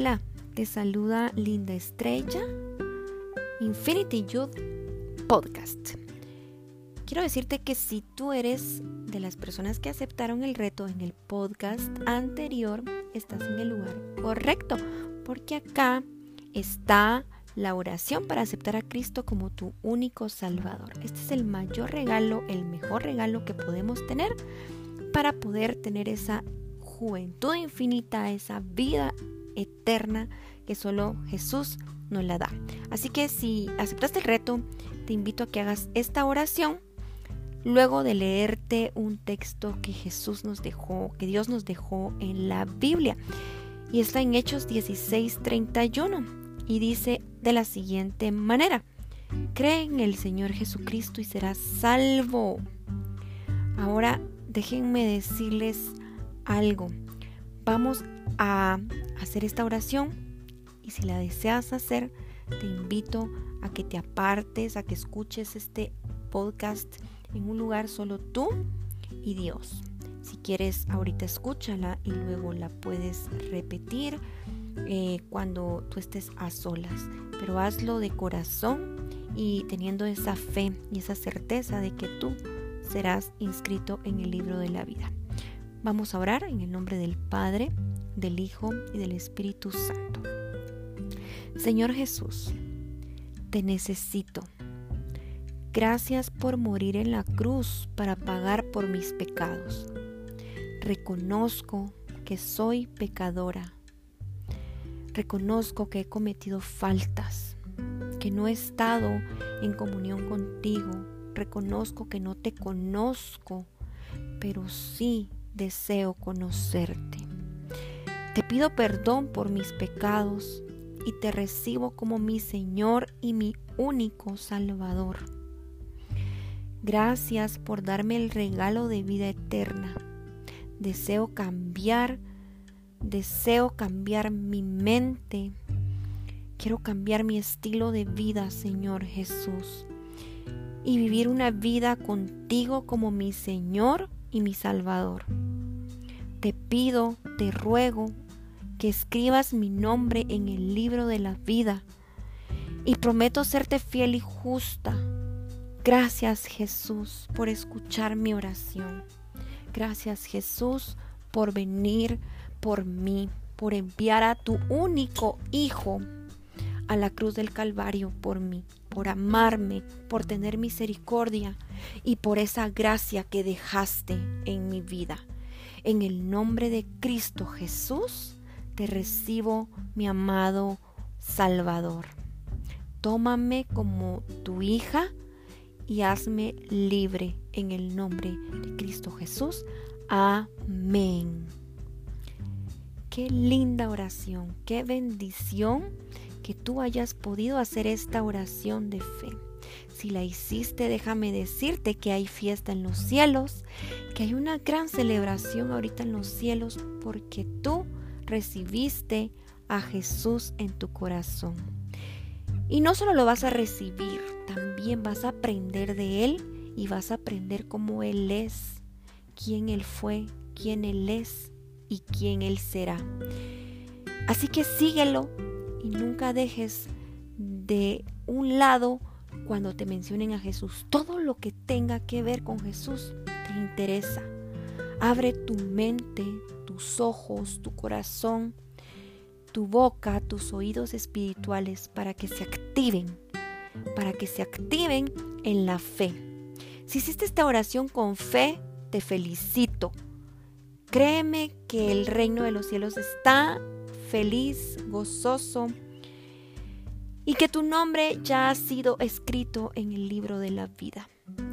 Hola, te saluda Linda Estrella, Infinity Youth Podcast. Quiero decirte que si tú eres de las personas que aceptaron el reto en el podcast anterior, estás en el lugar correcto, porque acá está la oración para aceptar a Cristo como tu único Salvador. Este es el mayor regalo, el mejor regalo que podemos tener para poder tener esa juventud infinita, esa vida eterna que solo Jesús nos la da. Así que si aceptaste el reto, te invito a que hagas esta oración luego de leerte un texto que Jesús nos dejó, que Dios nos dejó en la Biblia. Y está en Hechos 16:31 y dice de la siguiente manera, cree en el Señor Jesucristo y serás salvo. Ahora déjenme decirles algo. Vamos a hacer esta oración y si la deseas hacer, te invito a que te apartes, a que escuches este podcast en un lugar solo tú y Dios. Si quieres, ahorita escúchala y luego la puedes repetir eh, cuando tú estés a solas. Pero hazlo de corazón y teniendo esa fe y esa certeza de que tú serás inscrito en el libro de la vida. Vamos a orar en el nombre del Padre, del Hijo y del Espíritu Santo. Señor Jesús, te necesito. Gracias por morir en la cruz para pagar por mis pecados. Reconozco que soy pecadora. Reconozco que he cometido faltas, que no he estado en comunión contigo. Reconozco que no te conozco, pero sí deseo conocerte. Te pido perdón por mis pecados y te recibo como mi Señor y mi único Salvador. Gracias por darme el regalo de vida eterna. Deseo cambiar, deseo cambiar mi mente. Quiero cambiar mi estilo de vida, Señor Jesús, y vivir una vida contigo como mi Señor y mi Salvador. Te pido, te ruego, que escribas mi nombre en el libro de la vida y prometo serte fiel y justa. Gracias Jesús por escuchar mi oración. Gracias Jesús por venir por mí, por enviar a tu único Hijo a la cruz del Calvario por mí, por amarme, por tener misericordia y por esa gracia que dejaste en mi vida. En el nombre de Cristo Jesús, te recibo, mi amado Salvador. Tómame como tu hija y hazme libre en el nombre de Cristo Jesús. Amén. Qué linda oración, qué bendición que tú hayas podido hacer esta oración de fe. Si la hiciste, déjame decirte que hay fiesta en los cielos, que hay una gran celebración ahorita en los cielos porque tú recibiste a Jesús en tu corazón. Y no solo lo vas a recibir, también vas a aprender de Él y vas a aprender cómo Él es, quién Él fue, quién Él es y quién Él será. Así que síguelo y nunca dejes de un lado cuando te mencionen a Jesús. Todo lo que tenga que ver con Jesús te interesa. Abre tu mente, tus ojos, tu corazón, tu boca, tus oídos espirituales para que se activen, para que se activen en la fe. Si hiciste esta oración con fe, te felicito. Créeme que el reino de los cielos está feliz, gozoso y que tu nombre ya ha sido escrito en el libro de la vida.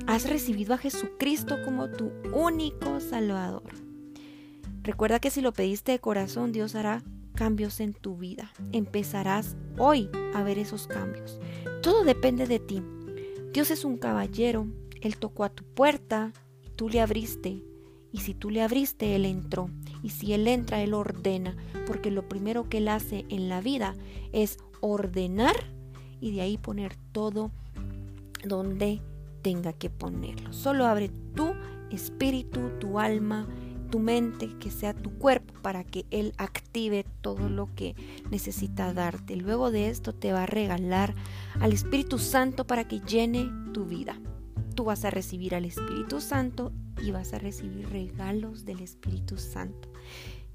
Has recibido a Jesucristo como tu único Salvador. Recuerda que si lo pediste de corazón, Dios hará cambios en tu vida. Empezarás hoy a ver esos cambios. Todo depende de ti. Dios es un caballero. Él tocó a tu puerta y tú le abriste. Y si tú le abriste, Él entró. Y si Él entra, Él ordena. Porque lo primero que Él hace en la vida es ordenar y de ahí poner todo donde tenga que ponerlo. Solo abre tu espíritu, tu alma tu mente, que sea tu cuerpo, para que Él active todo lo que necesita darte. Luego de esto te va a regalar al Espíritu Santo para que llene tu vida. Tú vas a recibir al Espíritu Santo y vas a recibir regalos del Espíritu Santo.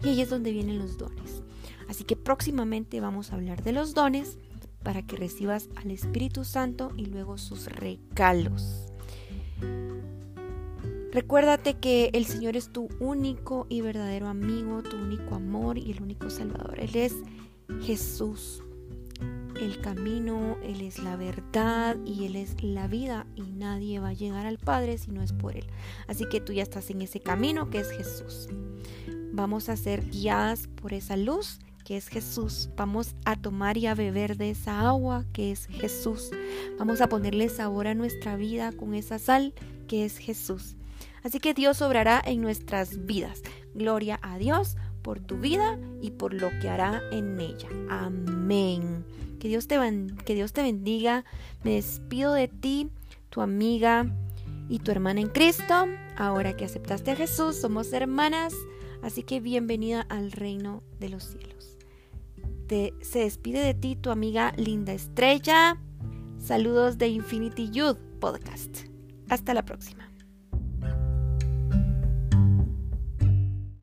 Y ahí es donde vienen los dones. Así que próximamente vamos a hablar de los dones para que recibas al Espíritu Santo y luego sus regalos. Recuérdate que el Señor es tu único y verdadero amigo, tu único amor y el único Salvador. Él es Jesús, el camino, Él es la verdad y Él es la vida y nadie va a llegar al Padre si no es por Él. Así que tú ya estás en ese camino que es Jesús. Vamos a ser guiadas por esa luz que es Jesús. Vamos a tomar y a beber de esa agua que es Jesús. Vamos a ponerle sabor a nuestra vida con esa sal que es Jesús. Así que Dios obrará en nuestras vidas. Gloria a Dios por tu vida y por lo que hará en ella. Amén. Que Dios te, que Dios te bendiga. Me despido de ti, tu amiga y tu hermana en Cristo. Ahora que aceptaste a Jesús, somos hermanas. Así que bienvenida al reino de los cielos. Se despide de ti tu amiga Linda Estrella. Saludos de Infinity Youth Podcast. Hasta la próxima.